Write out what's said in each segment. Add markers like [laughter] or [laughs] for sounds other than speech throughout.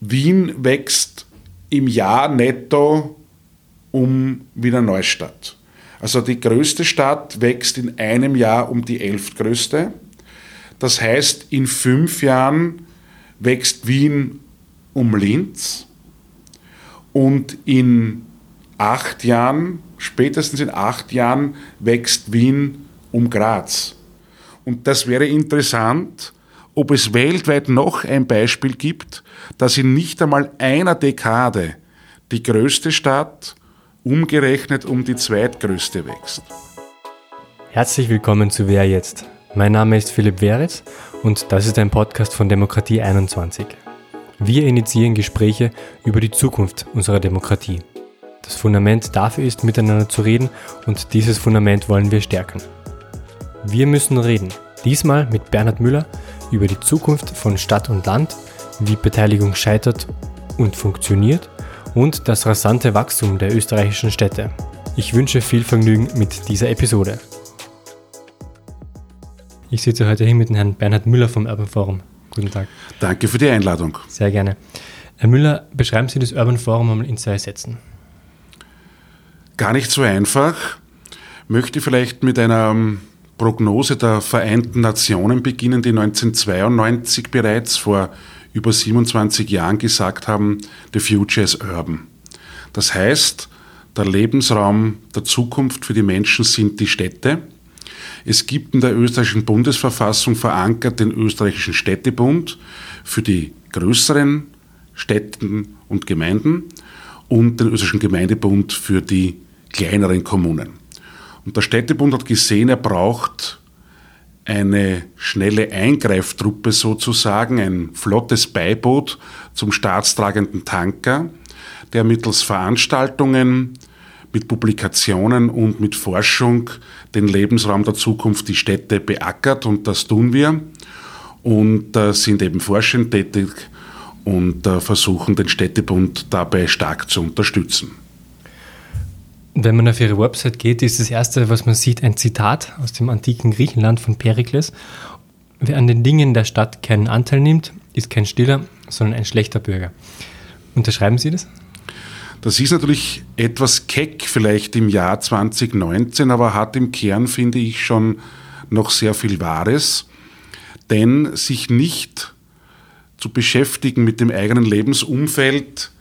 Wien wächst im Jahr netto um Wiener Neustadt. Also die größte Stadt wächst in einem Jahr um die elftgrößte. Das heißt, in fünf Jahren wächst Wien um Linz und in acht Jahren, spätestens in acht Jahren, wächst Wien um Graz. Und das wäre interessant, ob es weltweit noch ein Beispiel gibt, dass in nicht einmal einer Dekade die größte Stadt umgerechnet um die zweitgrößte wächst. Herzlich willkommen zu Wer jetzt? Mein Name ist Philipp Weritz und das ist ein Podcast von Demokratie 21. Wir initiieren Gespräche über die Zukunft unserer Demokratie. Das Fundament dafür ist, miteinander zu reden und dieses Fundament wollen wir stärken. Wir müssen reden. Diesmal mit Bernhard Müller über die Zukunft von Stadt und Land, wie Beteiligung scheitert und funktioniert und das rasante Wachstum der österreichischen Städte. Ich wünsche viel Vergnügen mit dieser Episode. Ich sitze heute hier mit Herrn Bernhard Müller vom Urban Forum. Guten Tag. Danke für die Einladung. Sehr gerne. Herr Müller, beschreiben Sie das Urban Forum einmal in zwei Sätzen. Gar nicht so einfach. Möchte vielleicht mit einer ähm, Prognose der Vereinten Nationen beginnen, die 1992 bereits vor über 27 Jahren gesagt haben, the future is urban. Das heißt, der Lebensraum der Zukunft für die Menschen sind die Städte. Es gibt in der österreichischen Bundesverfassung verankert den österreichischen Städtebund für die größeren Städten und Gemeinden und den österreichischen Gemeindebund für die kleineren Kommunen. Und der Städtebund hat gesehen, er braucht eine schnelle Eingreiftruppe sozusagen, ein flottes Beiboot zum staatstragenden Tanker, der mittels Veranstaltungen, mit Publikationen und mit Forschung den Lebensraum der Zukunft, die Städte beackert und das tun wir und äh, sind eben forschend tätig und äh, versuchen den Städtebund dabei stark zu unterstützen. Wenn man auf ihre Website geht, ist das erste, was man sieht, ein Zitat aus dem antiken Griechenland von Perikles. Wer an den Dingen der Stadt keinen Anteil nimmt, ist kein stiller, sondern ein schlechter Bürger. Unterschreiben Sie das? Das ist natürlich etwas keck vielleicht im Jahr 2019, aber hat im Kern, finde ich, schon noch sehr viel Wahres. Denn sich nicht zu beschäftigen mit dem eigenen Lebensumfeld,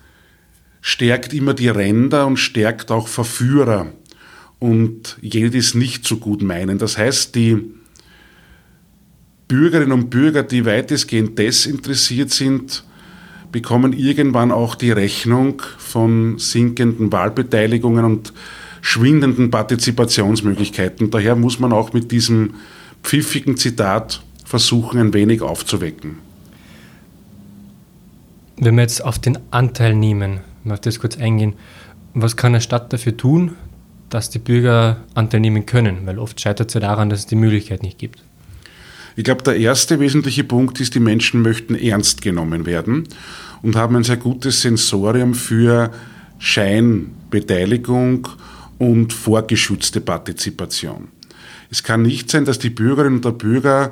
stärkt immer die Ränder und stärkt auch Verführer und jene, die es nicht so gut meinen. Das heißt, die Bürgerinnen und Bürger, die weitestgehend desinteressiert sind, bekommen irgendwann auch die Rechnung von sinkenden Wahlbeteiligungen und schwindenden Partizipationsmöglichkeiten. Daher muss man auch mit diesem pfiffigen Zitat versuchen, ein wenig aufzuwecken. Wenn wir jetzt auf den Anteil nehmen, auf das kurz eingehen. Was kann eine Stadt dafür tun, dass die Bürger Anteil nehmen können? Weil oft scheitert es ja daran, dass es die Möglichkeit nicht gibt. Ich glaube, der erste wesentliche Punkt ist, die Menschen möchten ernst genommen werden und haben ein sehr gutes Sensorium für Scheinbeteiligung und vorgeschützte Partizipation. Es kann nicht sein, dass die Bürgerinnen und der Bürger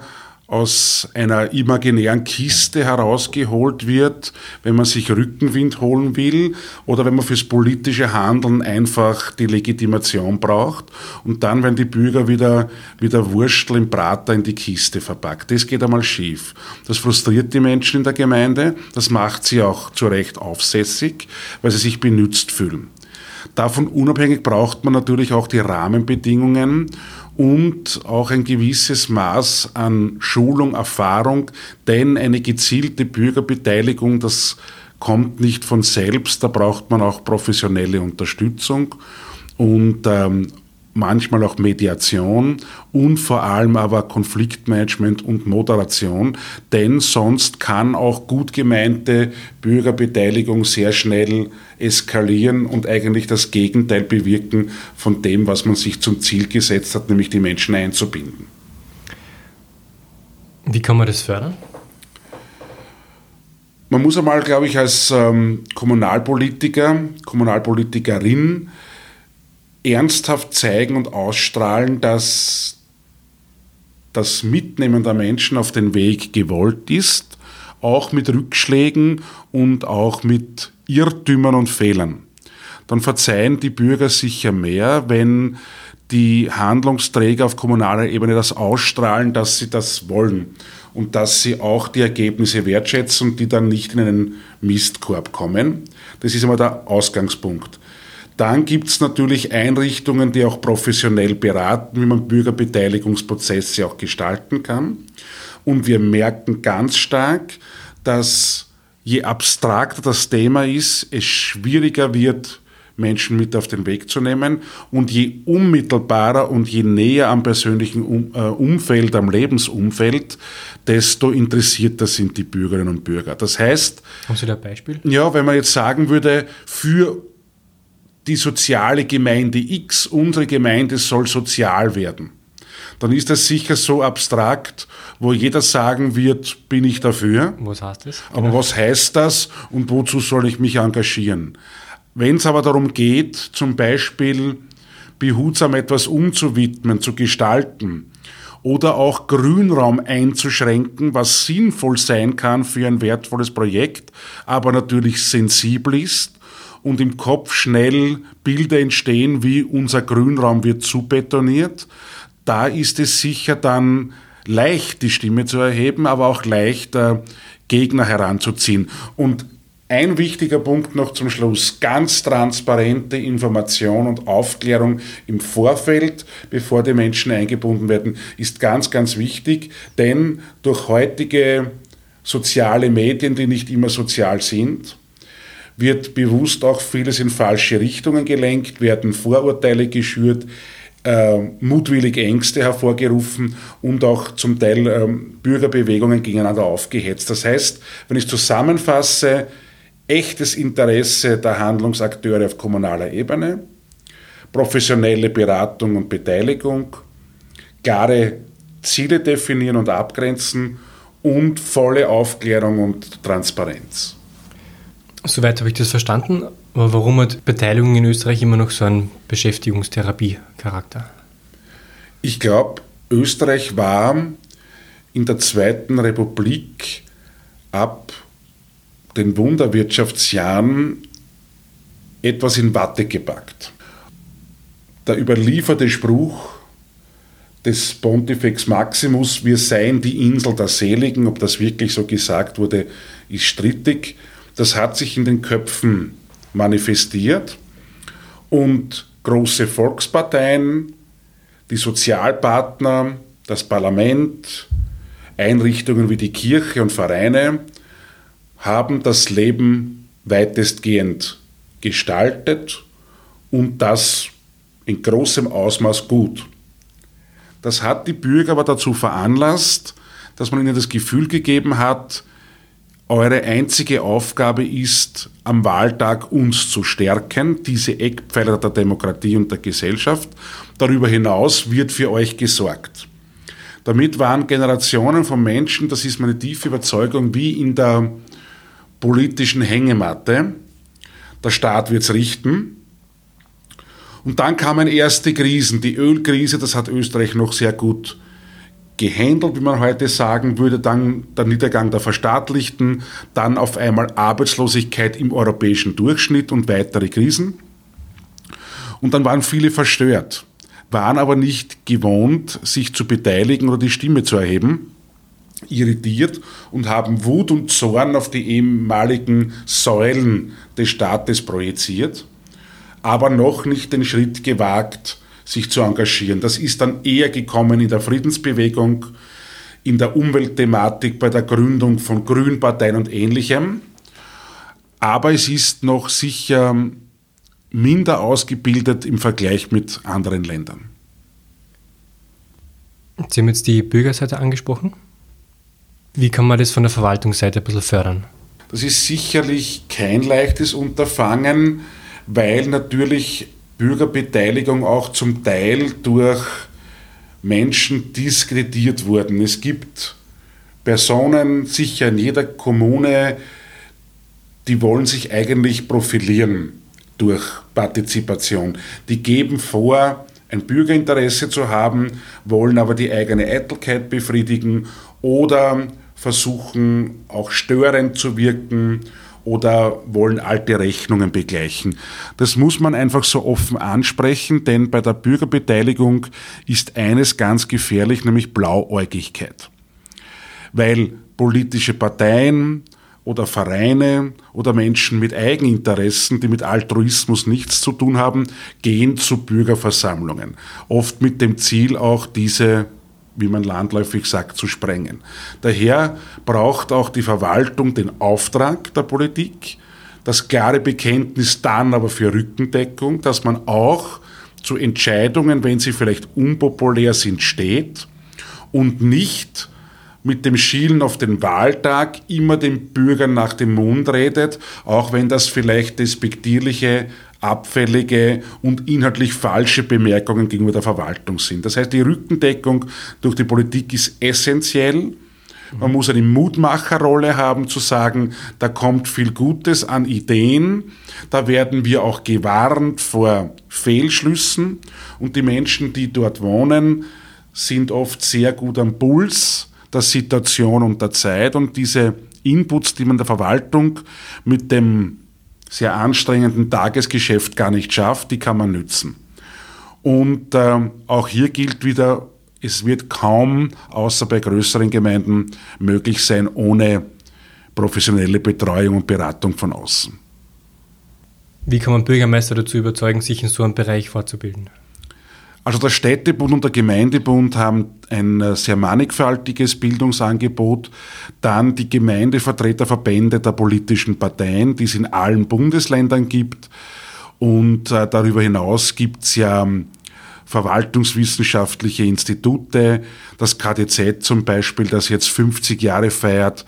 aus einer imaginären Kiste herausgeholt wird, wenn man sich Rückenwind holen will oder wenn man fürs politische Handeln einfach die Legitimation braucht und dann werden die Bürger wieder, wieder Wurstel im Prater in die Kiste verpackt. Das geht einmal schief. Das frustriert die Menschen in der Gemeinde, das macht sie auch zu Recht aufsässig, weil sie sich benützt fühlen. Davon unabhängig braucht man natürlich auch die Rahmenbedingungen und auch ein gewisses Maß an Schulung, Erfahrung, denn eine gezielte Bürgerbeteiligung, das kommt nicht von selbst, da braucht man auch professionelle Unterstützung. Und ähm, manchmal auch Mediation und vor allem aber Konfliktmanagement und Moderation, denn sonst kann auch gut gemeinte Bürgerbeteiligung sehr schnell eskalieren und eigentlich das Gegenteil bewirken von dem, was man sich zum Ziel gesetzt hat, nämlich die Menschen einzubinden. Wie kann man das fördern? Man muss einmal, glaube ich, als ähm, Kommunalpolitiker, Kommunalpolitikerin ernsthaft zeigen und ausstrahlen, dass das Mitnehmen der Menschen auf den Weg gewollt ist, auch mit Rückschlägen und auch mit Irrtümern und Fehlern. Dann verzeihen die Bürger sicher mehr, wenn die Handlungsträger auf kommunaler Ebene das ausstrahlen, dass sie das wollen und dass sie auch die Ergebnisse wertschätzen die dann nicht in einen Mistkorb kommen. Das ist immer der Ausgangspunkt. Dann gibt es natürlich Einrichtungen, die auch professionell beraten, wie man Bürgerbeteiligungsprozesse auch gestalten kann. Und wir merken ganz stark, dass je abstrakter das Thema ist, es schwieriger wird, Menschen mit auf den Weg zu nehmen. Und je unmittelbarer und je näher am persönlichen äh, Umfeld, am Lebensumfeld, desto interessierter sind die Bürgerinnen und Bürger. Das heißt. Haben Sie da ein Beispiel? Ja, wenn man jetzt sagen würde, für die soziale Gemeinde X, unsere Gemeinde soll sozial werden, dann ist das sicher so abstrakt, wo jeder sagen wird, bin ich dafür. Was heißt das? Genau. Aber was heißt das und wozu soll ich mich engagieren? Wenn es aber darum geht, zum Beispiel behutsam etwas umzuwidmen, zu gestalten oder auch Grünraum einzuschränken, was sinnvoll sein kann für ein wertvolles Projekt, aber natürlich sensibel ist und im Kopf schnell Bilder entstehen, wie unser Grünraum wird zubetoniert, da ist es sicher dann leicht, die Stimme zu erheben, aber auch leicht, äh, Gegner heranzuziehen. Und ein wichtiger Punkt noch zum Schluss. Ganz transparente Information und Aufklärung im Vorfeld, bevor die Menschen eingebunden werden, ist ganz, ganz wichtig, denn durch heutige soziale Medien, die nicht immer sozial sind, wird bewusst auch vieles in falsche Richtungen gelenkt, werden Vorurteile geschürt, äh, mutwillig Ängste hervorgerufen und auch zum Teil äh, Bürgerbewegungen gegeneinander aufgehetzt. Das heißt, wenn ich zusammenfasse, echtes Interesse der Handlungsakteure auf kommunaler Ebene, professionelle Beratung und Beteiligung, klare Ziele definieren und abgrenzen und volle Aufklärung und Transparenz. Soweit habe ich das verstanden. Aber warum hat Beteiligung in Österreich immer noch so einen Beschäftigungstherapie-Charakter? Ich glaube, Österreich war in der Zweiten Republik ab den Wunderwirtschaftsjahren etwas in Watte gepackt. Der überlieferte Spruch des Pontifex Maximus, wir seien die Insel der Seligen, ob das wirklich so gesagt wurde, ist strittig. Das hat sich in den Köpfen manifestiert und große Volksparteien, die Sozialpartner, das Parlament, Einrichtungen wie die Kirche und Vereine haben das Leben weitestgehend gestaltet und das in großem Ausmaß gut. Das hat die Bürger aber dazu veranlasst, dass man ihnen das Gefühl gegeben hat, eure einzige Aufgabe ist, am Wahltag uns zu stärken, diese Eckpfeiler der Demokratie und der Gesellschaft. Darüber hinaus wird für euch gesorgt. Damit waren Generationen von Menschen, das ist meine tiefe Überzeugung, wie in der politischen Hängematte. Der Staat wird es richten. Und dann kamen erste Krisen. Die Ölkrise, das hat Österreich noch sehr gut gehandelt, wie man heute sagen würde, dann der Niedergang der Verstaatlichten, dann auf einmal Arbeitslosigkeit im europäischen Durchschnitt und weitere Krisen. Und dann waren viele verstört, waren aber nicht gewohnt, sich zu beteiligen oder die Stimme zu erheben irritiert und haben Wut und Zorn auf die ehemaligen Säulen des Staates projiziert, aber noch nicht den Schritt gewagt, sich zu engagieren. Das ist dann eher gekommen in der Friedensbewegung, in der Umweltthematik, bei der Gründung von Grünparteien und ähnlichem. Aber es ist noch sicher minder ausgebildet im Vergleich mit anderen Ländern. Sie haben jetzt die Bürgerseite angesprochen. Wie kann man das von der Verwaltungsseite ein bisschen fördern? Das ist sicherlich kein leichtes Unterfangen, weil natürlich Bürgerbeteiligung auch zum Teil durch Menschen diskreditiert wurden. Es gibt Personen, sicher in jeder Kommune, die wollen sich eigentlich profilieren durch Partizipation. Die geben vor, ein Bürgerinteresse zu haben, wollen aber die eigene Eitelkeit befriedigen oder versuchen auch störend zu wirken oder wollen alte Rechnungen begleichen. Das muss man einfach so offen ansprechen, denn bei der Bürgerbeteiligung ist eines ganz gefährlich, nämlich Blauäugigkeit. Weil politische Parteien oder Vereine oder Menschen mit Eigeninteressen, die mit Altruismus nichts zu tun haben, gehen zu Bürgerversammlungen. Oft mit dem Ziel auch diese wie man landläufig sagt, zu sprengen. Daher braucht auch die Verwaltung den Auftrag der Politik, das klare Bekenntnis dann aber für Rückendeckung, dass man auch zu Entscheidungen, wenn sie vielleicht unpopulär sind, steht und nicht mit dem Schielen auf den Wahltag immer den Bürgern nach dem Mund redet, auch wenn das vielleicht despektierliche abfällige und inhaltlich falsche Bemerkungen gegenüber der Verwaltung sind. Das heißt, die Rückendeckung durch die Politik ist essentiell. Man muss eine Mutmacherrolle haben, zu sagen, da kommt viel Gutes an Ideen, da werden wir auch gewarnt vor Fehlschlüssen und die Menschen, die dort wohnen, sind oft sehr gut am Puls der Situation und der Zeit und diese Inputs, die man der Verwaltung mit dem sehr anstrengenden Tagesgeschäft gar nicht schafft, die kann man nützen. Und äh, auch hier gilt wieder, es wird kaum, außer bei größeren Gemeinden, möglich sein ohne professionelle Betreuung und Beratung von außen. Wie kann man Bürgermeister dazu überzeugen, sich in so einem Bereich fortzubilden? Also der Städtebund und der Gemeindebund haben ein äh, sehr mannigfaltiges Bildungsangebot. Dann die Gemeindevertreterverbände der politischen Parteien, die es in allen Bundesländern gibt. Und äh, darüber hinaus gibt es ja ähm, verwaltungswissenschaftliche Institute, das KDZ zum Beispiel, das jetzt 50 Jahre feiert,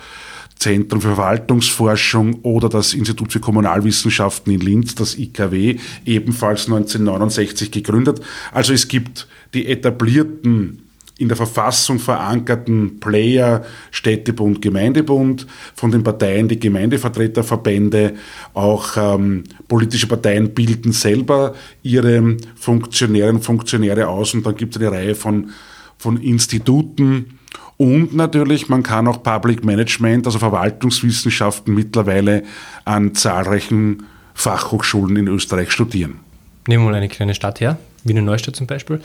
Zentrum für Verwaltungsforschung oder das Institut für Kommunalwissenschaften in Linz, das IKW, ebenfalls 1969 gegründet. Also es gibt die etablierten in der Verfassung verankerten Player Städtebund, Gemeindebund, von den Parteien die Gemeindevertreterverbände, auch ähm, politische Parteien bilden selber ihre Funktionäre und Funktionäre aus und dann gibt es eine Reihe von, von Instituten, und natürlich, man kann auch Public Management, also Verwaltungswissenschaften mittlerweile an zahlreichen Fachhochschulen in Österreich studieren. Nehmen wir mal eine kleine Stadt her, Wiener Neustadt zum Beispiel.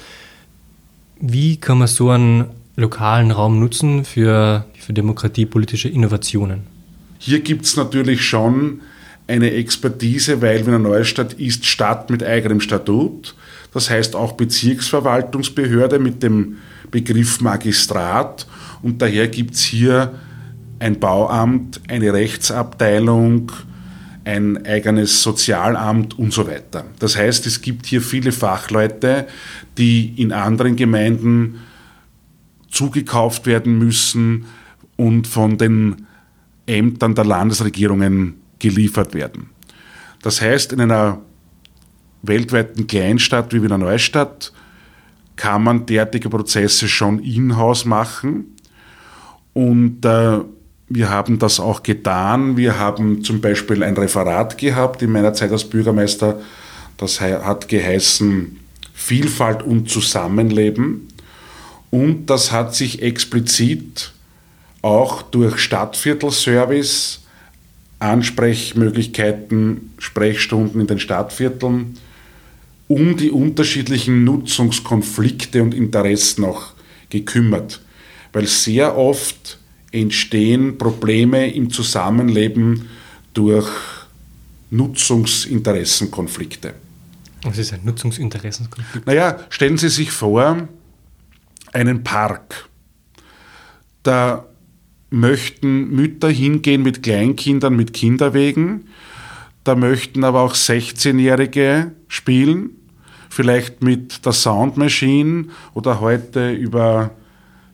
Wie kann man so einen lokalen Raum nutzen für, für demokratiepolitische Innovationen? Hier gibt es natürlich schon eine Expertise, weil Wiener Neustadt ist Stadt mit eigenem Statut. Das heißt auch Bezirksverwaltungsbehörde mit dem Begriff Magistrat und daher gibt es hier ein Bauamt, eine Rechtsabteilung, ein eigenes Sozialamt und so weiter. Das heißt, es gibt hier viele Fachleute, die in anderen Gemeinden zugekauft werden müssen und von den Ämtern der Landesregierungen geliefert werden. Das heißt, in einer weltweiten Kleinstadt wie Wiener Neustadt kann man derartige Prozesse schon in-house machen. Und äh, wir haben das auch getan. Wir haben zum Beispiel ein Referat gehabt in meiner Zeit als Bürgermeister. Das hat geheißen Vielfalt und Zusammenleben. Und das hat sich explizit auch durch Stadtviertelservice, Ansprechmöglichkeiten, Sprechstunden in den Stadtvierteln, um die unterschiedlichen Nutzungskonflikte und Interessen auch gekümmert. Weil sehr oft entstehen Probleme im Zusammenleben durch Nutzungsinteressenkonflikte. Was ist ein Nutzungsinteressenkonflikt? Naja, stellen Sie sich vor, einen Park. Da möchten Mütter hingehen mit Kleinkindern, mit Kinderwegen. Da möchten aber auch 16-Jährige spielen vielleicht mit der Soundmachine oder heute über,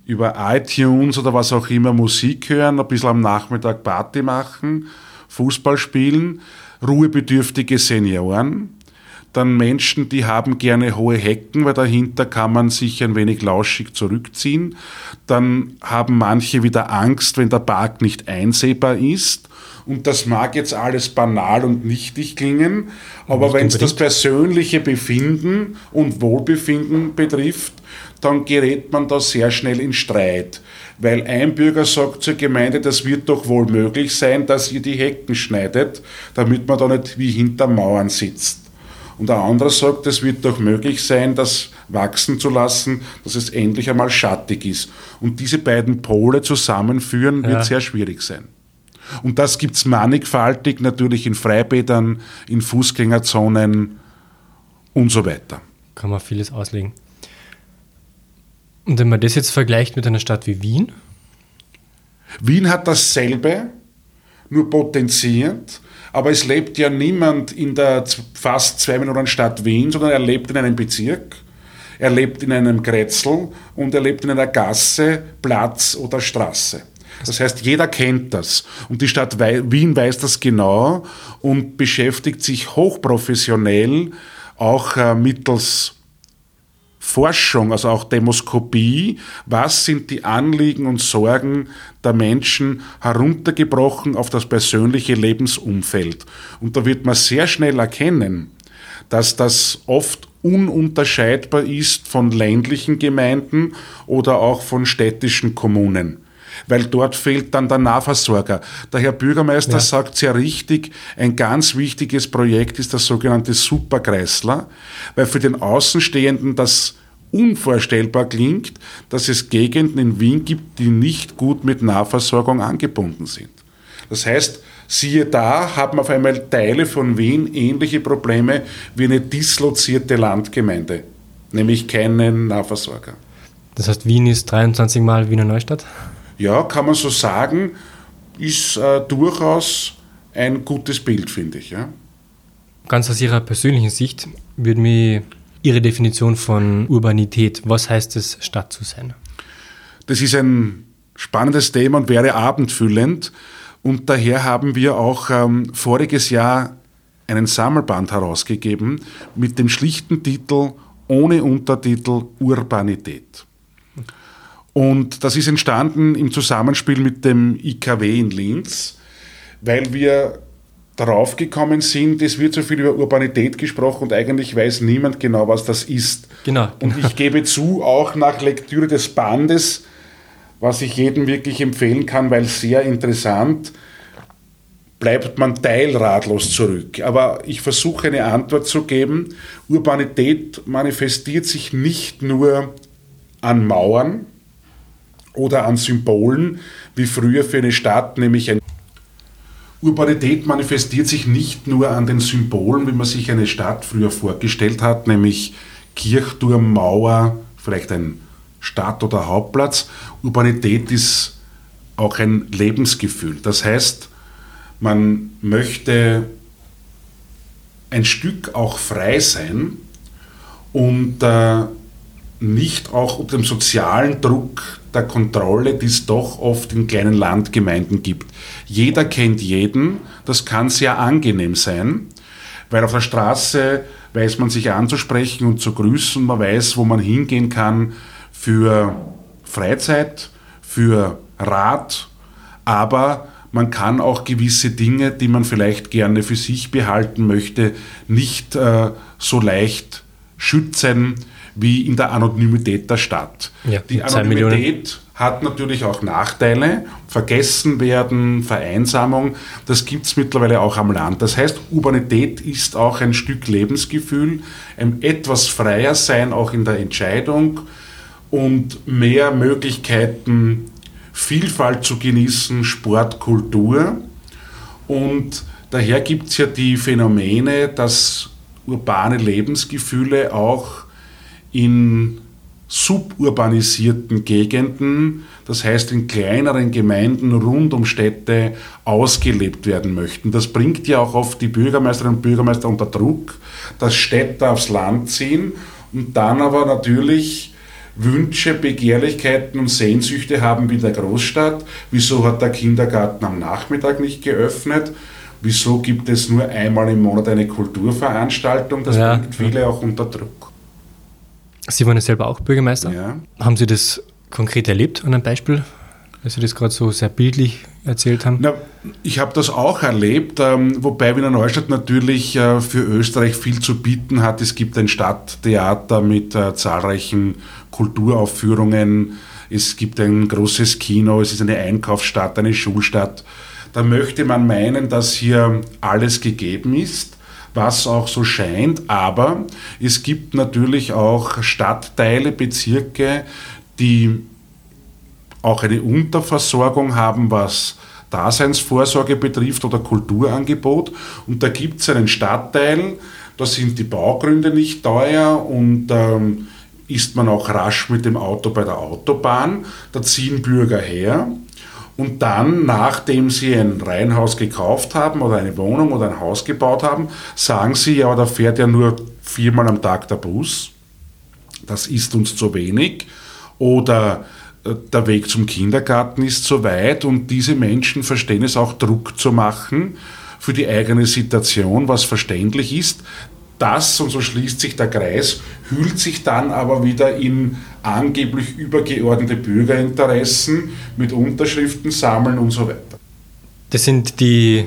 über iTunes oder was auch immer Musik hören, ein bisschen am Nachmittag Party machen, Fußball spielen, ruhebedürftige Senioren, dann Menschen, die haben gerne hohe Hecken, weil dahinter kann man sich ein wenig lauschig zurückziehen. Dann haben manche wieder Angst, wenn der Park nicht einsehbar ist Und das mag jetzt alles banal und nichtig klingen, aber wenn es das persönliche Befinden und Wohlbefinden betrifft, dann gerät man da sehr schnell in Streit. Weil ein Bürger sagt zur Gemeinde, das wird doch wohl möglich sein, dass ihr die Hecken schneidet, damit man da nicht wie hinter Mauern sitzt. Und der andere sagt, es wird doch möglich sein, das wachsen zu lassen, dass es endlich einmal schattig ist. Und diese beiden Pole zusammenführen ja. wird sehr schwierig sein. Und das gibt es mannigfaltig natürlich in Freibädern, in Fußgängerzonen und so weiter. Kann man vieles auslegen. Und wenn man das jetzt vergleicht mit einer Stadt wie Wien? Wien hat dasselbe, nur potenziert, aber es lebt ja niemand in der fast zwei Millionen Stadt Wien, sondern er lebt in einem Bezirk, er lebt in einem Kretzel und er lebt in einer Gasse, Platz oder Straße. Das heißt, jeder kennt das. Und die Stadt Wien weiß das genau und beschäftigt sich hochprofessionell auch äh, mittels Forschung, also auch Demoskopie, was sind die Anliegen und Sorgen der Menschen heruntergebrochen auf das persönliche Lebensumfeld. Und da wird man sehr schnell erkennen, dass das oft ununterscheidbar ist von ländlichen Gemeinden oder auch von städtischen Kommunen weil dort fehlt dann der Nahversorger. Der Herr Bürgermeister ja. sagt sehr richtig, ein ganz wichtiges Projekt ist das sogenannte Superkreisler, weil für den Außenstehenden das unvorstellbar klingt, dass es Gegenden in Wien gibt, die nicht gut mit Nahversorgung angebunden sind. Das heißt, siehe da, haben auf einmal Teile von Wien ähnliche Probleme wie eine dislozierte Landgemeinde, nämlich keinen Nahversorger. Das heißt, Wien ist 23 Mal Wiener Neustadt? Ja, kann man so sagen, ist äh, durchaus ein gutes Bild, finde ich. Ja. Ganz aus Ihrer persönlichen Sicht würde mich Ihre Definition von Urbanität, was heißt es, Stadt zu sein? Das ist ein spannendes Thema und wäre abendfüllend. Und daher haben wir auch ähm, voriges Jahr einen Sammelband herausgegeben mit dem schlichten Titel ohne Untertitel Urbanität. Und das ist entstanden im Zusammenspiel mit dem IKW in Linz, weil wir darauf gekommen sind, es wird so viel über Urbanität gesprochen und eigentlich weiß niemand genau, was das ist. Genau. Und genau. ich gebe zu, auch nach Lektüre des Bandes, was ich jedem wirklich empfehlen kann, weil sehr interessant, bleibt man teilratlos zurück. Aber ich versuche eine Antwort zu geben. Urbanität manifestiert sich nicht nur an Mauern, oder an Symbolen, wie früher für eine Stadt, nämlich ein Urbanität manifestiert sich nicht nur an den Symbolen, wie man sich eine Stadt früher vorgestellt hat, nämlich Kirchturm, Mauer, vielleicht ein Stadt- oder Hauptplatz. Urbanität ist auch ein Lebensgefühl. Das heißt, man möchte ein Stück auch frei sein und äh, nicht auch unter dem sozialen Druck der Kontrolle, die es doch oft in kleinen Landgemeinden gibt. Jeder kennt jeden, das kann sehr angenehm sein, weil auf der Straße weiß man sich anzusprechen und zu grüßen, man weiß, wo man hingehen kann für Freizeit, für Rat, aber man kann auch gewisse Dinge, die man vielleicht gerne für sich behalten möchte, nicht äh, so leicht schützen, wie in der Anonymität der Stadt. Ja, die Anonymität hat natürlich auch Nachteile, vergessen werden, Vereinsamung, das gibt es mittlerweile auch am Land. Das heißt, Urbanität ist auch ein Stück Lebensgefühl, ein etwas freier sein auch in der Entscheidung und mehr Möglichkeiten, Vielfalt zu genießen, Sport, Kultur. Und daher gibt es ja die Phänomene, dass urbane Lebensgefühle auch in suburbanisierten Gegenden, das heißt in kleineren Gemeinden rund um Städte, ausgelebt werden möchten. Das bringt ja auch oft die Bürgermeisterinnen und Bürgermeister unter Druck, dass Städte aufs Land ziehen und dann aber natürlich Wünsche, Begehrlichkeiten und Sehnsüchte haben wie der Großstadt. Wieso hat der Kindergarten am Nachmittag nicht geöffnet? Wieso gibt es nur einmal im Monat eine Kulturveranstaltung? Das ja. bringt viele auch unter Druck. Sie waren ja selber auch Bürgermeister. Ja. Haben Sie das konkret erlebt an einem Beispiel? weil Sie das gerade so sehr bildlich erzählt haben? Na, ich habe das auch erlebt, ähm, wobei Wiener Neustadt natürlich äh, für Österreich viel zu bieten hat. Es gibt ein Stadttheater mit äh, zahlreichen Kulturaufführungen, es gibt ein großes Kino, es ist eine Einkaufsstadt, eine Schulstadt. Da möchte man meinen, dass hier alles gegeben ist, was auch so scheint, aber es gibt natürlich auch Stadtteile, Bezirke, die auch eine Unterversorgung haben, was Daseinsvorsorge betrifft oder Kulturangebot. Und da gibt es einen Stadtteil, da sind die Baugründe nicht teuer und ähm, ist man auch rasch mit dem Auto bei der Autobahn. Da ziehen Bürger her. Und dann, nachdem sie ein Reihenhaus gekauft haben oder eine Wohnung oder ein Haus gebaut haben, sagen sie, ja, da fährt ja nur viermal am Tag der Bus. Das ist uns zu wenig. Oder der Weg zum Kindergarten ist so weit und diese Menschen verstehen es auch Druck zu machen für die eigene Situation, was verständlich ist. Das, und so schließt sich der Kreis, hüllt sich dann aber wieder in angeblich übergeordnete Bürgerinteressen mit Unterschriften sammeln und so weiter. Das sind die,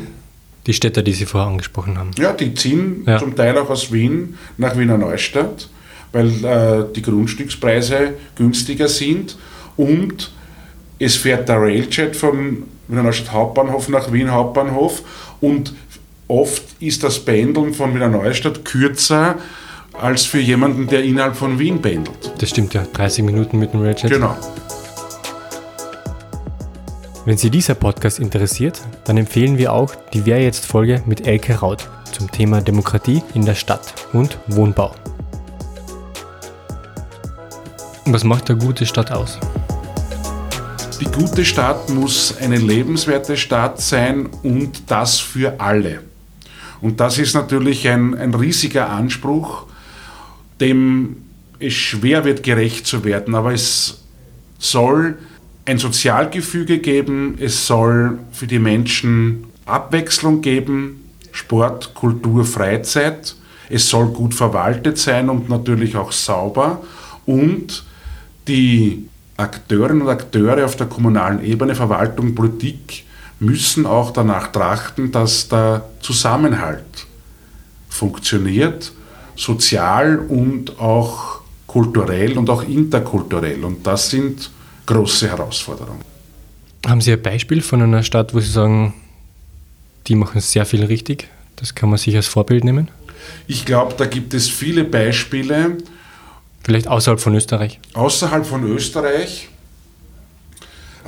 die Städte, die Sie vorher angesprochen haben. Ja, die ziehen ja. zum Teil auch aus Wien nach Wiener Neustadt, weil äh, die Grundstückspreise günstiger sind und es fährt der Railjet von Wiener Neustadt Hauptbahnhof nach Wien Hauptbahnhof und oft ist das Pendeln von Wiener Neustadt kürzer als für jemanden, der innerhalb von Wien pendelt. Das stimmt ja, 30 Minuten mit dem Railjet. Genau. Wenn Sie dieser Podcast interessiert, dann empfehlen wir auch die Wer jetzt Folge mit Elke Raut zum Thema Demokratie in der Stadt und Wohnbau. Was macht eine gute Stadt aus? Die gute Stadt muss eine lebenswerte Stadt sein und das für alle. Und das ist natürlich ein, ein riesiger Anspruch, dem es schwer wird, gerecht zu werden. Aber es soll ein Sozialgefüge geben, es soll für die Menschen Abwechslung geben, Sport, Kultur, Freizeit. Es soll gut verwaltet sein und natürlich auch sauber. Und die Akteurinnen und Akteure auf der kommunalen Ebene, Verwaltung, Politik, müssen auch danach trachten, dass der Zusammenhalt funktioniert, sozial und auch kulturell und auch interkulturell. Und das sind große Herausforderungen. Haben Sie ein Beispiel von einer Stadt, wo Sie sagen, die machen sehr viel richtig? Das kann man sich als Vorbild nehmen? Ich glaube, da gibt es viele Beispiele. Vielleicht außerhalb von Österreich? Außerhalb von Österreich.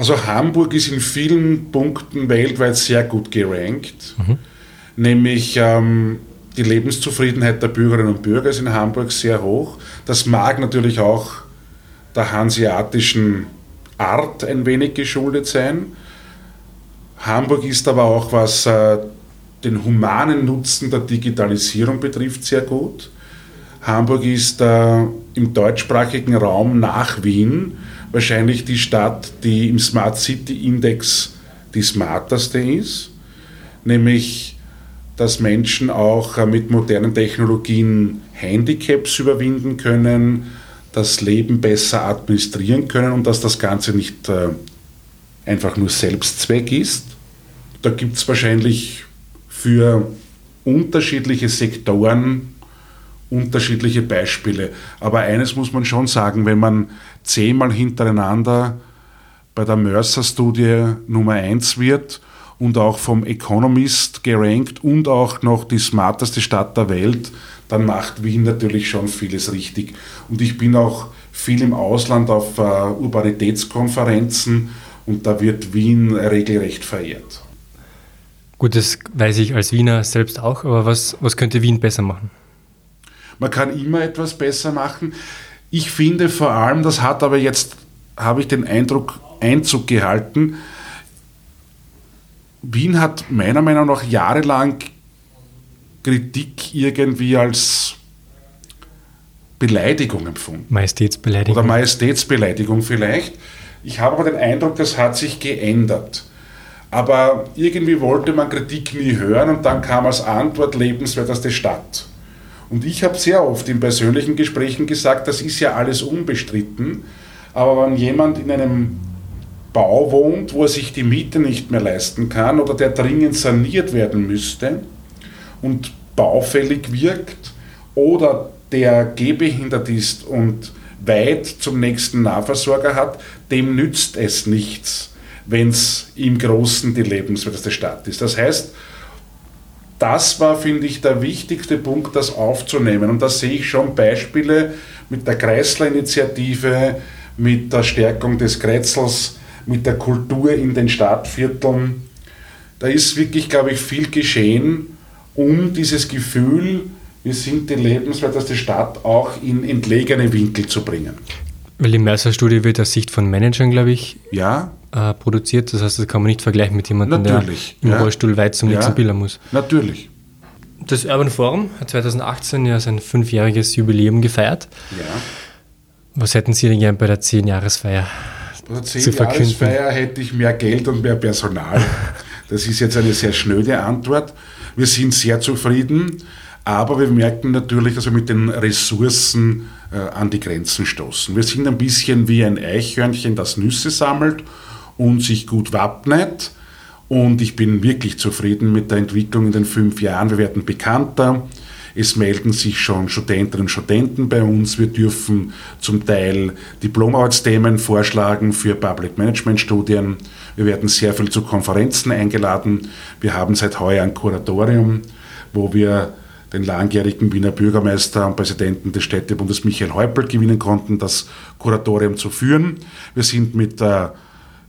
Also Hamburg ist in vielen Punkten weltweit sehr gut gerankt. Mhm. Nämlich ähm, die Lebenszufriedenheit der Bürgerinnen und Bürger ist in Hamburg sehr hoch. Das mag natürlich auch der hanseatischen Art ein wenig geschuldet sein. Hamburg ist aber auch, was äh, den humanen Nutzen der Digitalisierung betrifft, sehr gut. Hamburg ist äh, im deutschsprachigen Raum nach Wien wahrscheinlich die Stadt, die im Smart City Index die smarteste ist, nämlich dass Menschen auch äh, mit modernen Technologien Handicaps überwinden können, das Leben besser administrieren können und dass das Ganze nicht äh, einfach nur Selbstzweck ist. Da gibt es wahrscheinlich für unterschiedliche Sektoren unterschiedliche Beispiele. Aber eines muss man schon sagen, wenn man zehnmal hintereinander bei der Mercer-Studie Nummer 1 wird und auch vom Economist gerankt und auch noch die smarteste Stadt der Welt, dann macht Wien natürlich schon vieles richtig. Und ich bin auch viel im Ausland auf uh, Urbanitätskonferenzen und da wird Wien regelrecht verehrt. Gut, das weiß ich als Wiener selbst auch, aber was, was könnte Wien besser machen? Man kann immer etwas besser machen. Ich finde vor allem, das hat aber jetzt, habe ich den Eindruck, Einzug gehalten, Wien hat meiner Meinung nach jahrelang Kritik irgendwie als Beleidigung empfunden. Majestätsbeleidigung. Oder Majestätsbeleidigung vielleicht. Ich habe aber den Eindruck, das hat sich geändert. Aber irgendwie wollte man Kritik nie hören und dann kam als Antwort lebenswerteste Stadt. Und ich habe sehr oft in persönlichen Gesprächen gesagt, das ist ja alles unbestritten, aber wenn jemand in einem Bau wohnt, wo er sich die Miete nicht mehr leisten kann oder der dringend saniert werden müsste und baufällig wirkt oder der gehbehindert ist und weit zum nächsten Nahversorger hat, dem nützt es nichts, wenn es im Großen die lebenswerteste Stadt ist. Das heißt, das war, finde ich, der wichtigste Punkt, das aufzunehmen. Und da sehe ich schon Beispiele mit der Kreisler-Initiative, mit der Stärkung des Kretzels, mit der Kultur in den Stadtvierteln. Da ist wirklich, glaube ich, viel geschehen, um dieses Gefühl, wir sind die lebenswerteste Stadt, auch in entlegene Winkel zu bringen. Weil die Mercer-Studie wird aus Sicht von Managern, glaube ich, ja. Äh, produziert. Das heißt, das kann man nicht vergleichen mit jemandem, Natürlich, der im ja. Rollstuhl weit zum Ja. nächsten Bilder muss. Natürlich. Das Urban Forum hat 2018 ja sein fünfjähriges Jubiläum gefeiert. Ja. Was hätten Sie denn gern bei der 10-Jahresfeier Bei der zu verkünden? 10-Jahresfeier hätte ich mehr Geld und mehr Personal. [laughs] Das ist jetzt eine sehr schnöde Antwort. Wir sind sehr zufrieden, aber wir merken natürlich, dass wir mit den Ressourcen äh, an die Grenzen stoßen. Wir sind ein bisschen wie ein Eichhörnchen, das Nüsse sammelt und sich gut wappnet. Und ich bin wirklich zufrieden mit der Entwicklung in den fünf Jahren. Wir werden bekannter. Es melden sich schon Studentinnen und Studenten bei uns. Wir dürfen zum Teil Diplomarbeitsthemen vorschlagen für Public Management Studien. Wir werden sehr viel zu Konferenzen eingeladen. Wir haben seit heuer ein Kuratorium, wo wir den langjährigen Wiener Bürgermeister und Präsidenten des Städtebundes Michael Häupl gewinnen konnten, das Kuratorium zu führen. Wir sind mit der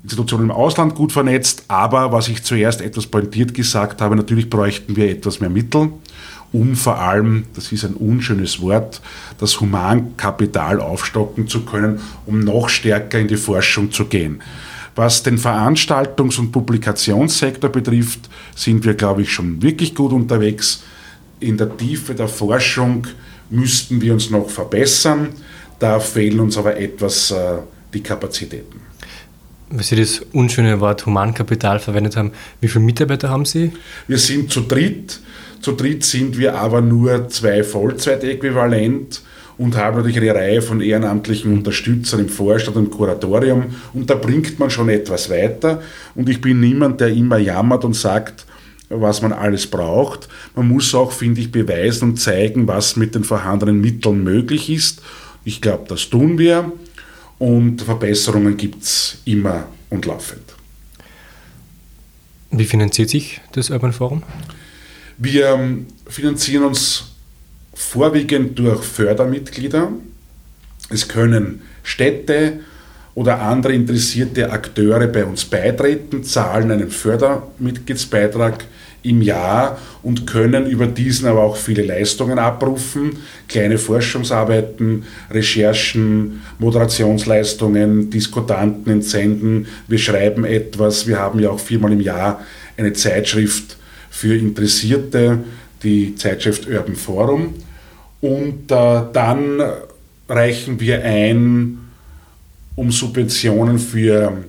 Institutionen im Ausland gut vernetzt, aber was ich zuerst etwas pointiert gesagt habe, natürlich bräuchten wir etwas mehr Mittel, um vor allem, das ist ein unschönes Wort, das Humankapital aufstocken zu können, um noch stärker in die Forschung zu gehen. Was den Veranstaltungs- und Publikationssektor betrifft, sind wir, glaube ich, schon wirklich gut unterwegs. In der Tiefe der Forschung müssten wir uns noch verbessern. Da fehlen uns aber etwas äh, die Kapazitäten. Weil Sie das unschöne Wort Humankapital verwendet haben, wie viele Mitarbeiter haben Sie? Wir sind zu dritt. Zu dritt sind wir aber nur zwei Vollzeitäquivalent und haben natürlich eine Reihe von ehrenamtlichen Unterstützern im Vorstand und im Kuratorium. Und da bringt man schon etwas weiter. Und ich bin niemand, der immer jammert und sagt, was man alles braucht. Man muss auch, finde ich, beweisen und zeigen, was mit den vorhandenen Mitteln möglich ist. Ich glaube, das tun wir. Und Verbesserungen gibt es immer und laufend. Wie finanziert sich das Urban Forum? Wir ähm, finanzieren uns vorwiegend durch Fördermitglieder. Es können Städte oder andere interessierte Akteure bei uns beitreten, zahlen einen Fördermitgliedsbeitrag im Jahr und können über diesen aber auch viele Leistungen abrufen. Kleine Forschungsarbeiten, Recherchen, Moderationsleistungen, Diskutanten entsenden. Wir schreiben etwas. Wir haben ja auch viermal im Jahr eine Zeitschrift für Interessierte, die Zeitschrift Urban Forum. Und äh, dann reichen wir ein um Subventionen für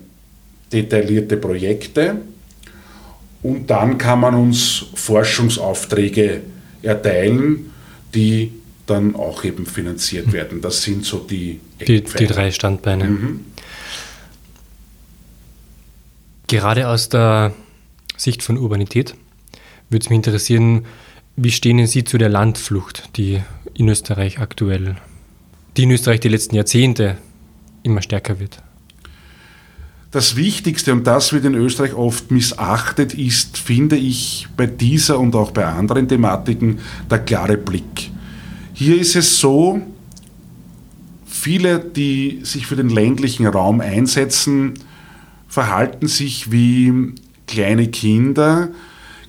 detaillierte Projekte. Und dann kann man uns Forschungsaufträge erteilen, die dann auch eben finanziert werden. Das sind so die, Die, die drei Standbeine. Mhm. Gerade aus der Sicht von Urbanität würde es mich interessieren, wie stehen Sie zu der Landflucht, die in Österreich aktuell, die in Österreich die letzten Jahrzehnte immer stärker wird? Das Wichtigste, und das wird in Österreich oft missachtet, ist, finde ich, bei dieser und auch bei anderen Thematiken der klare Blick. Hier ist es so, viele, die sich für den ländlichen Raum einsetzen, verhalten sich wie kleine Kinder.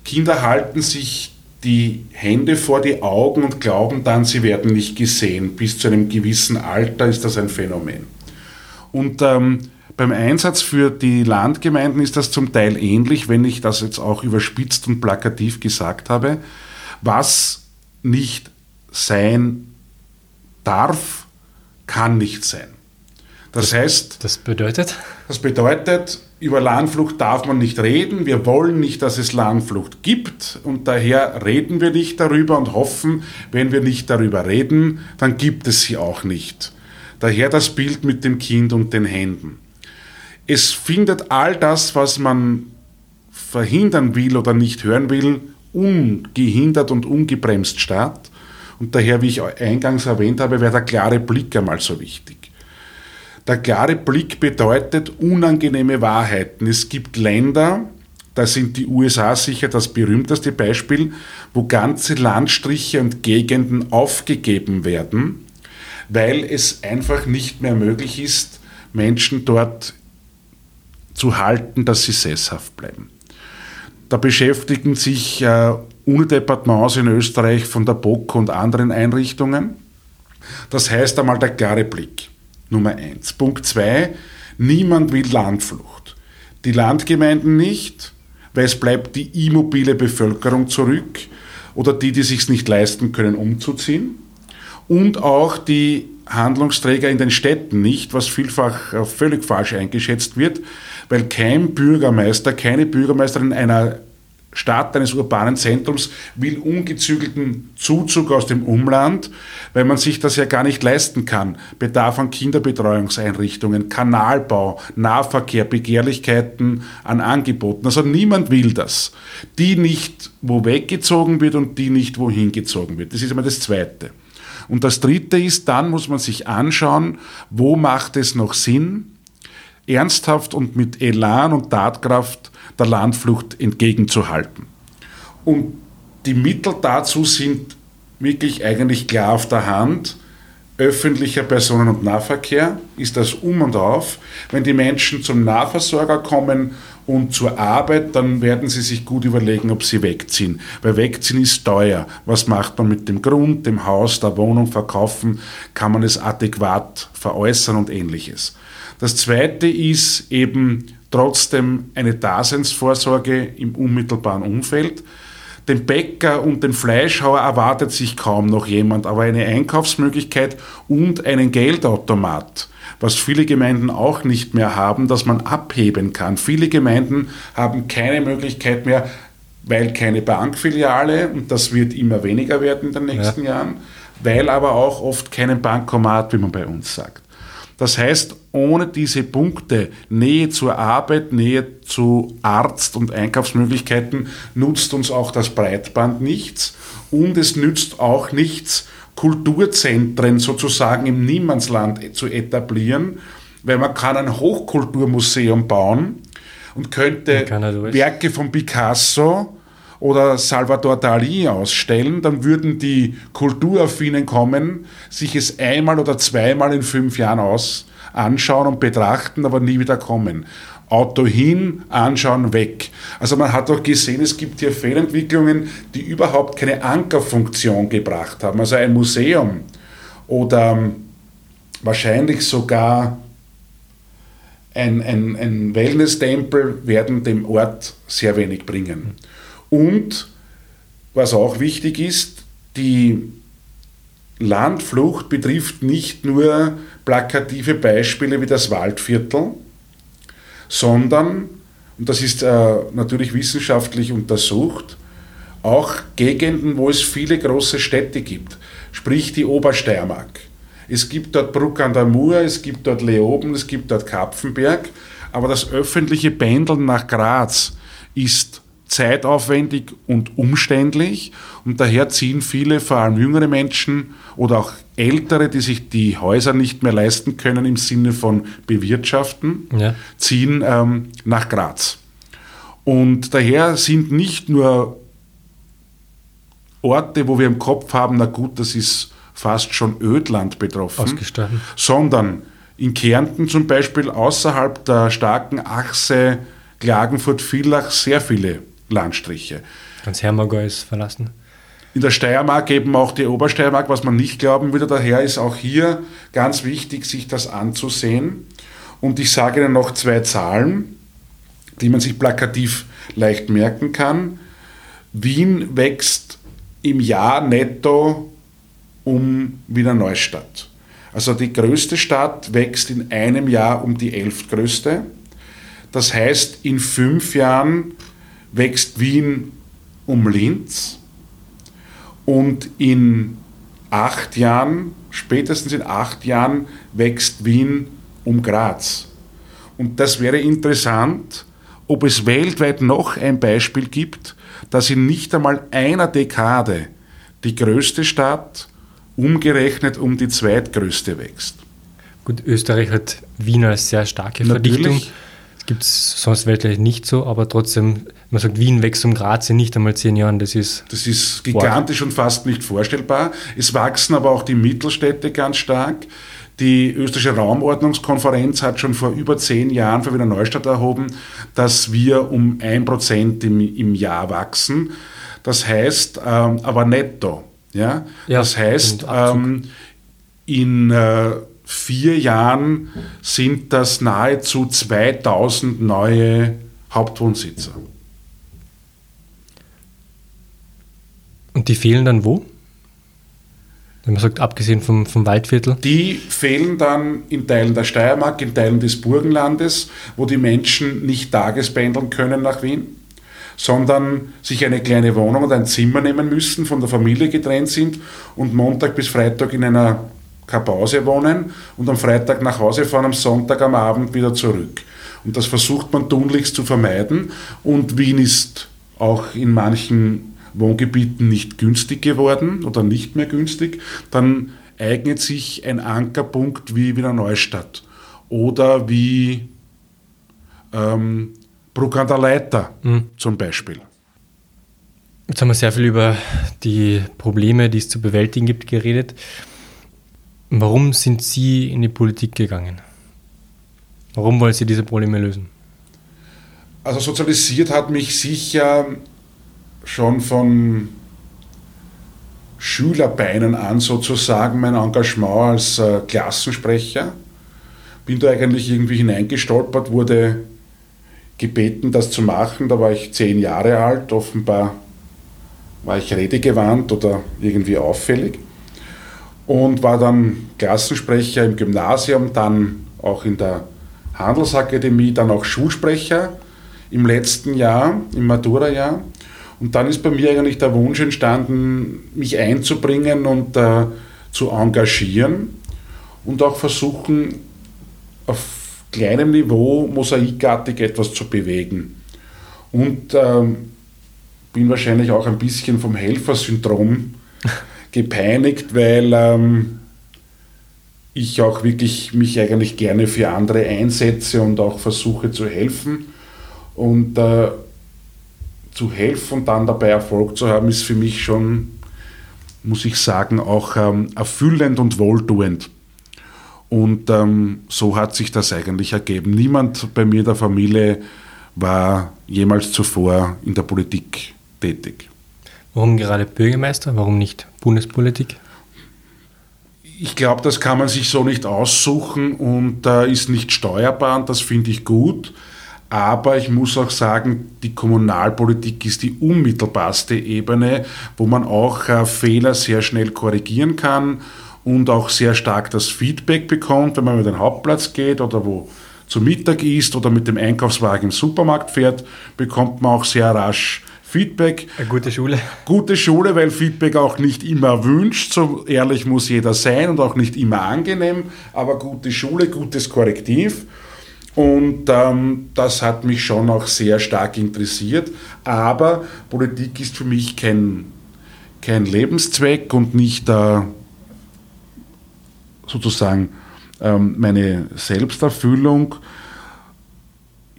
Kinder halten sich die Hände vor die Augen und glauben dann, sie werden nicht gesehen. Bis zu einem gewissen Alter ist das ein Phänomen. Und ähm, beim Einsatz für die Landgemeinden ist das zum Teil ähnlich, wenn ich das jetzt auch überspitzt und plakativ gesagt habe. Was nicht sein darf, kann nicht sein. Das heißt, Das bedeutet? das bedeutet, über Landflucht darf man nicht reden. Wir wollen nicht, dass es Landflucht gibt und daher reden wir nicht darüber und hoffen, wenn wir nicht darüber reden, dann gibt es sie auch nicht. Daher das Bild mit dem Kind und den Händen. Es findet all das, was man verhindern will oder nicht hören will, ungehindert und ungebremst statt. Und daher, wie ich eingangs erwähnt habe, wäre der klare Blick einmal so wichtig. Der klare Blick bedeutet unangenehme Wahrheiten. Es gibt Länder, da sind die USA sicher das berühmteste Beispiel, wo ganze Landstriche und Gegenden aufgegeben werden, weil es einfach nicht mehr möglich ist, Menschen dort zu halten, dass sie sesshaft bleiben. Da beschäftigen sich äh, Unidepartements in Österreich von der BOK und anderen Einrichtungen. Das heißt einmal der klare Blick. Nummer eins. Punkt zwei, niemand will Landflucht. Die Landgemeinden nicht, weil es bleibt die immobile Bevölkerung zurück oder die, die sich nicht leisten können, umzuziehen. Und auch die Handlungsträger in den Städten nicht, was vielfach äh, völlig falsch eingeschätzt wird, weil kein Bürgermeister, keine Bürgermeisterin einer Stadt eines urbanen Zentrums will ungezügelten Zuzug aus dem Umland, weil man sich das ja gar nicht leisten kann. Bedarf an Kinderbetreuungseinrichtungen, Kanalbau, Nahverkehr, Begehrlichkeiten an Angeboten. Also niemand will das. Die nicht, wo weggezogen wird und die nicht, wohin gezogen wird. Das ist einmal das Zweite. Und das Dritte ist, dann muss man sich anschauen, wo macht es noch Sinn, ernsthaft und mit Elan und Tatkraft der Landflucht entgegenzuhalten. Und die Mittel dazu sind wirklich eigentlich klar auf der Hand. Öffentlicher Personen- und Nahverkehr ist das um und auf. Wenn die Menschen zum Nahversorger kommen und zur Arbeit, dann werden sie sich gut überlegen, ob sie wegziehen. Weil wegziehen ist teuer. Was macht man mit dem Grund, dem Haus, der Wohnung verkaufen? Kann man es adäquat veräußern und ähnliches. Das zweite ist eben trotzdem eine Daseinsvorsorge im unmittelbaren Umfeld. Den Bäcker und den Fleischhauer erwartet sich kaum noch jemand, aber eine Einkaufsmöglichkeit und einen Geldautomat, was viele Gemeinden auch nicht mehr haben, dass man abheben kann. Viele Gemeinden haben keine Möglichkeit mehr, weil keine Bankfiliale, und das wird immer weniger werden in den nächsten ja. Jahren, weil aber auch oft keinen Bankomat, wie man bei uns sagt. Das heißt, ohne diese Punkte Nähe zur Arbeit, Nähe zu Arzt und Einkaufsmöglichkeiten nutzt uns auch das Breitband nichts. Und es nützt auch nichts, Kulturzentren sozusagen im Niemandsland zu etablieren, weil man kann ein Hochkulturmuseum bauen und könnte Werke von Picasso oder Salvador Dali ausstellen, dann würden die Kulturaffinen kommen, sich es einmal oder zweimal in fünf Jahren aus anschauen und betrachten, aber nie wieder kommen. Auto hin, anschauen, weg. Also man hat auch gesehen, es gibt hier Fehlentwicklungen, die überhaupt keine Ankerfunktion gebracht haben. Also ein Museum oder wahrscheinlich sogar ein, ein, ein Wellness-Tempel werden dem Ort sehr wenig bringen. Und was auch wichtig ist, die Landflucht betrifft nicht nur plakative Beispiele wie das Waldviertel, sondern, und das ist äh, natürlich wissenschaftlich untersucht, auch Gegenden, wo es viele große Städte gibt, sprich die Obersteiermark. Es gibt dort Bruck an der Mur, es gibt dort Leoben, es gibt dort Kapfenberg, aber das öffentliche Pendeln nach Graz ist zeitaufwendig und umständlich und daher ziehen viele, vor allem jüngere Menschen oder auch ältere, die sich die Häuser nicht mehr leisten können im Sinne von bewirtschaften, ja. ziehen ähm, nach Graz. Und daher sind nicht nur Orte, wo wir im Kopf haben, na gut, das ist fast schon Ödland betroffen, sondern in Kärnten zum Beispiel außerhalb der starken Achse Klagenfurt-Villach sehr viele Landstriche. Ganz Hermagau ist verlassen. In der Steiermark eben auch die Obersteiermark, was man nicht glauben würde. Daher ist auch hier ganz wichtig, sich das anzusehen. Und ich sage Ihnen noch zwei Zahlen, die man sich plakativ leicht merken kann. Wien wächst im Jahr netto um Wiener Neustadt. Also die größte Stadt wächst in einem Jahr um die elftgrößte. Das heißt, in fünf Jahren wächst Wien um Linz und in acht Jahren, spätestens in acht Jahren, wächst Wien um Graz. Und das wäre interessant, ob es weltweit noch ein Beispiel gibt, dass in nicht einmal einer Dekade die größte Stadt umgerechnet um die zweitgrößte wächst. Gut, Österreich hat Wien als sehr starke. Verdichtung. Gibt es sonst weltweit nicht so, aber trotzdem, man sagt, Wien wächst um Graz in nicht einmal zehn Jahren, das ist. Das ist gigantisch und fast nicht vorstellbar. Es wachsen aber auch die Mittelstädte ganz stark. Die österreichische Raumordnungskonferenz hat schon vor über zehn Jahren für Wiener Neustadt erhoben, dass wir um ein Prozent im, im Jahr wachsen. Das heißt, ähm, aber netto. Ja? Ja, das heißt, ähm, in äh, vier Jahren sind das nahezu 2000 neue Hauptwohnsitzer. Und die fehlen dann wo? Wenn man sagt, abgesehen vom, vom Waldviertel. Die fehlen dann in Teilen der Steiermark, in Teilen des Burgenlandes, wo die Menschen nicht tagespendeln können nach Wien, sondern sich eine kleine Wohnung und ein Zimmer nehmen müssen, von der Familie getrennt sind und Montag bis Freitag in einer Kapause wohnen und am Freitag nach Hause fahren, am Sonntag am Abend wieder zurück. Und das versucht man tunlichst zu vermeiden. Und Wien ist auch in manchen Wohngebieten nicht günstig geworden oder nicht mehr günstig. Dann eignet sich ein Ankerpunkt wie Wiener Neustadt oder wie ähm, Bruck an der Leiter zum Beispiel. Jetzt haben wir sehr viel über die Probleme, die es zu bewältigen gibt, geredet. Warum sind Sie in die Politik gegangen? Warum wollen Sie diese Probleme lösen? Also sozialisiert hat mich sicher schon von Schülerbeinen an sozusagen mein Engagement als äh, Klassensprecher. Bin da eigentlich irgendwie hineingestolpert, wurde gebeten, das zu machen. Da war ich zehn Jahre alt, offenbar war ich redegewandt oder irgendwie auffällig. Und war dann Klassensprecher im Gymnasium, dann auch in der Handelsakademie, dann auch Schulsprecher im letzten Jahr, im Matura-Jahr. Und dann ist bei mir eigentlich der Wunsch entstanden, mich einzubringen und äh, zu engagieren und auch versuchen, auf kleinem Niveau mosaikartig etwas zu bewegen. Und ähm, bin wahrscheinlich auch ein bisschen vom Helfersyndrom [laughs] gepeinigt, weil ähm, ich auch wirklich mich eigentlich gerne für andere einsetze und auch versuche zu helfen. Und äh, zu helfen und dann dabei Erfolg zu haben, ist für mich schon, muss ich sagen, auch ähm, erfüllend und wohltuend. Und ähm, so hat sich das eigentlich ergeben. Niemand bei mir der Familie war jemals zuvor in der Politik tätig. Warum gerade Bürgermeister? Warum nicht Bundespolitik? Ich glaube, das kann man sich so nicht aussuchen und äh, ist nicht steuerbar und das finde ich gut. Aber ich muss auch sagen, die Kommunalpolitik ist die unmittelbarste Ebene, wo man auch äh, Fehler sehr schnell korrigieren kann und auch sehr stark das Feedback bekommt, wenn man über den Hauptplatz geht oder wo zu Mittag isst oder mit dem Einkaufswagen im Supermarkt fährt, bekommt man auch sehr rasch Feedback. Eine gute Schule. Gute Schule, weil Feedback auch nicht immer erwünscht, so ehrlich muss jeder sein und auch nicht immer angenehm, aber gute Schule, gutes Korrektiv. Und ähm, das hat mich schon auch sehr stark interessiert. Aber Politik ist für mich kein, kein Lebenszweck und nicht äh, sozusagen ähm, meine Selbsterfüllung.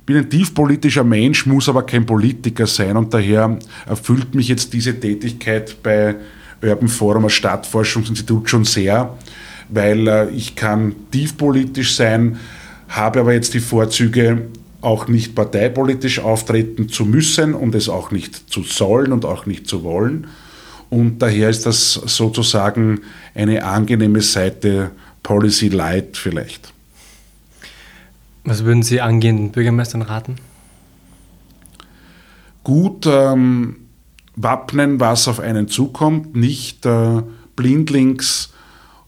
Bin ein tiefpolitischer Mensch, muss aber kein Politiker sein und daher erfüllt mich jetzt diese Tätigkeit bei Urban Forum als Stadtforschungsinstitut schon sehr, weil äh, ich kann tiefpolitisch sein, habe aber jetzt die Vorzüge, auch nicht parteipolitisch auftreten zu müssen und es auch nicht zu sollen und auch nicht zu wollen. Und daher ist das sozusagen eine angenehme Seite Policy Light vielleicht. Was würden Sie angehenden Bürgermeistern raten? Gut ähm, wappnen, was auf einen zukommt, nicht äh, blindlings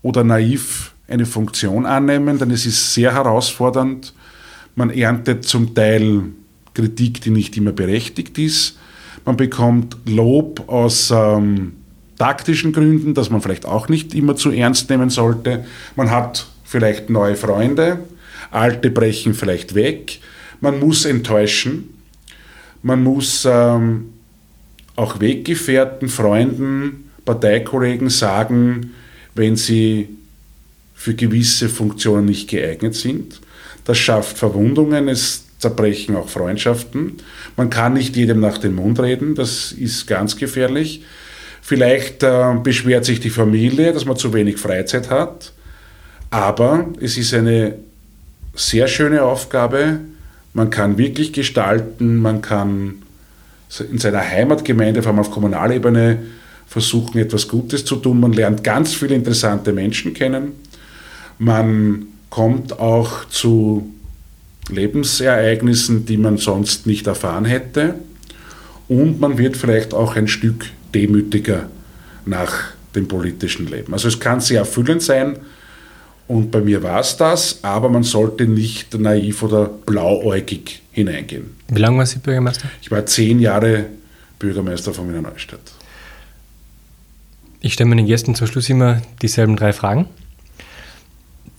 oder naiv eine Funktion annehmen, denn es ist sehr herausfordernd. Man erntet zum Teil Kritik, die nicht immer berechtigt ist. Man bekommt Lob aus ähm, taktischen Gründen, dass man vielleicht auch nicht immer zu ernst nehmen sollte. Man hat vielleicht neue Freunde, Alte brechen vielleicht weg. Man muss enttäuschen. Man muss ähm, auch Weggefährten, Freunden, Parteikollegen sagen, wenn sie für gewisse Funktionen nicht geeignet sind. Das schafft Verwundungen, es zerbrechen auch Freundschaften. Man kann nicht jedem nach dem Mund reden, das ist ganz gefährlich. Vielleicht äh, beschwert sich die Familie, dass man zu wenig Freizeit hat, aber es ist eine sehr schöne Aufgabe. Man kann wirklich gestalten, man kann in seiner Heimatgemeinde, vor allem auf Kommunalebene, versuchen, etwas Gutes zu tun. Man lernt ganz viele interessante Menschen kennen. Man kommt auch zu Lebensereignissen, die man sonst nicht erfahren hätte. Und man wird vielleicht auch ein Stück demütiger nach dem politischen Leben. Also es kann sehr erfüllend sein und bei mir war es das, aber man sollte nicht naiv oder blauäugig hineingehen. Wie lange waren Sie Bürgermeister? Ich war zehn Jahre Bürgermeister von Wiener Neustadt. Ich stelle meinen Gästen zum Schluss immer dieselben drei Fragen.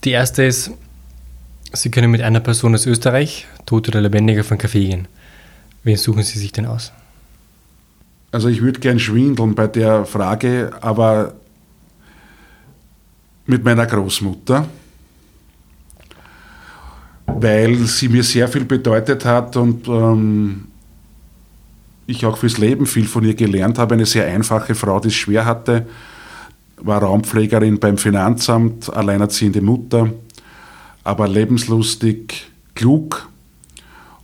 Die erste ist, Sie können mit einer Person aus Österreich, tot oder lebendiger, von Kaffee gehen. Wen suchen Sie sich denn aus? Also ich würde gern schwindeln bei der Frage, aber mit meiner Großmutter, weil sie mir sehr viel bedeutet hat und ähm, ich auch fürs Leben viel von ihr gelernt habe. Eine sehr einfache Frau, die es schwer hatte, war Raumpflegerin beim Finanzamt, alleinerziehende Mutter aber lebenslustig, klug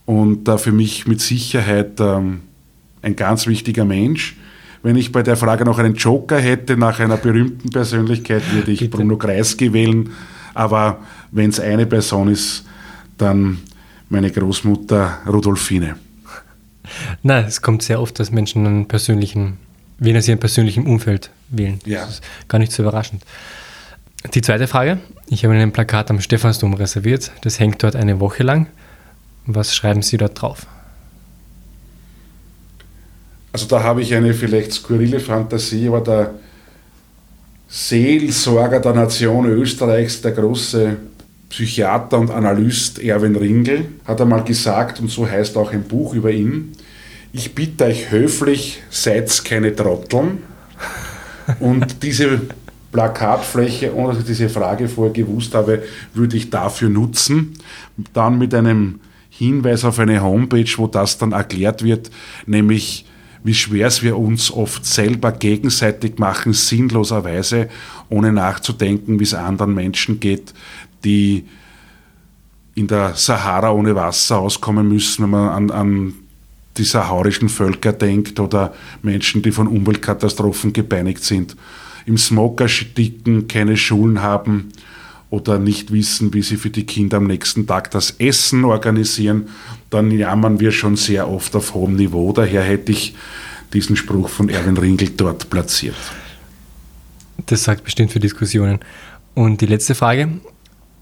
und äh, für mich mit Sicherheit ähm, ein ganz wichtiger Mensch. Wenn ich bei der Frage noch einen Joker hätte nach einer berühmten Persönlichkeit, würde ich Bitte. Bruno Kreisky wählen. Aber wenn es eine Person ist, dann meine Großmutter Rudolfine. Nein, es kommt sehr oft, dass Menschen einen persönlichen, wen sie im persönlichen Umfeld wählen. Ja. Das ist gar nicht so überraschend. Die zweite Frage. Ich habe ein Plakat am Stephansdom reserviert. Das hängt dort eine Woche lang. Was schreiben Sie dort drauf? Also da habe ich eine vielleicht skurrile Fantasie, aber der Seelsorger der Nation Österreichs, der große Psychiater und Analyst Erwin Ringel, hat einmal gesagt, und so heißt auch ein Buch über ihn, ich bitte euch höflich, seid keine Trotteln. Und diese Plakatfläche, ohne dass ich diese Frage vorher gewusst habe, würde ich dafür nutzen. Dann mit einem Hinweis auf eine Homepage, wo das dann erklärt wird, nämlich wie schwer es wir uns oft selber gegenseitig machen, sinnloserweise, ohne nachzudenken, wie es anderen Menschen geht, die in der Sahara ohne Wasser auskommen müssen, wenn man an, an die saharischen Völker denkt oder Menschen, die von Umweltkatastrophen gepeinigt sind. Im Smog ersticken, keine Schulen haben oder nicht wissen, wie sie für die Kinder am nächsten Tag das Essen organisieren, dann jammern wir schon sehr oft auf hohem Niveau. Daher hätte ich diesen Spruch von Erwin Ringel dort platziert. Das sagt bestimmt für Diskussionen. Und die letzte Frage.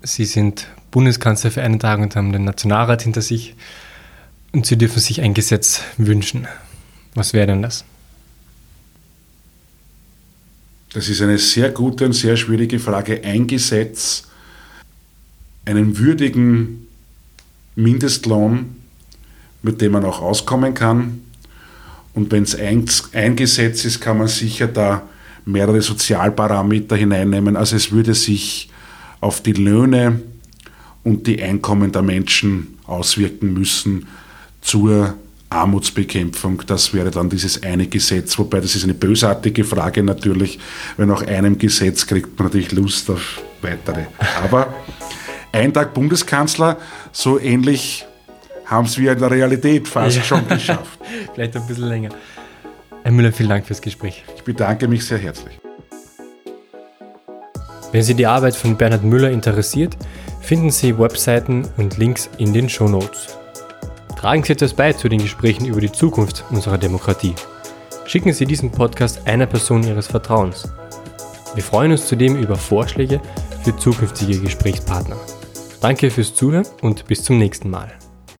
Sie sind Bundeskanzler für einen Tag und haben den Nationalrat hinter sich. Und Sie dürfen sich ein Gesetz wünschen. Was wäre denn das? Das ist eine sehr gute und sehr schwierige Frage. Ein Gesetz, einen würdigen Mindestlohn, mit dem man auch auskommen kann. Und wenn es ein, ein Gesetz ist, kann man sicher da mehrere Sozialparameter hineinnehmen. Also es würde sich auf die Löhne und die Einkommen der Menschen auswirken müssen zur Armutsbekämpfung, das wäre dann dieses eine Gesetz, wobei das ist eine bösartige Frage natürlich, weil nach einem Gesetz kriegt man natürlich Lust auf weitere. Aber ein Tag Bundeskanzler, so ähnlich haben es wir in der Realität fast ja. schon geschafft. [laughs] Vielleicht ein bisschen länger. Herr Müller, vielen Dank fürs Gespräch. Ich bedanke mich sehr herzlich. Wenn Sie die Arbeit von Bernhard Müller interessiert, finden Sie Webseiten und Links in den Show Notes. Tragen Sie etwas bei zu den Gesprächen über die Zukunft unserer Demokratie. Schicken Sie diesen Podcast einer Person Ihres Vertrauens. Wir freuen uns zudem über Vorschläge für zukünftige Gesprächspartner. Danke fürs Zuhören und bis zum nächsten Mal.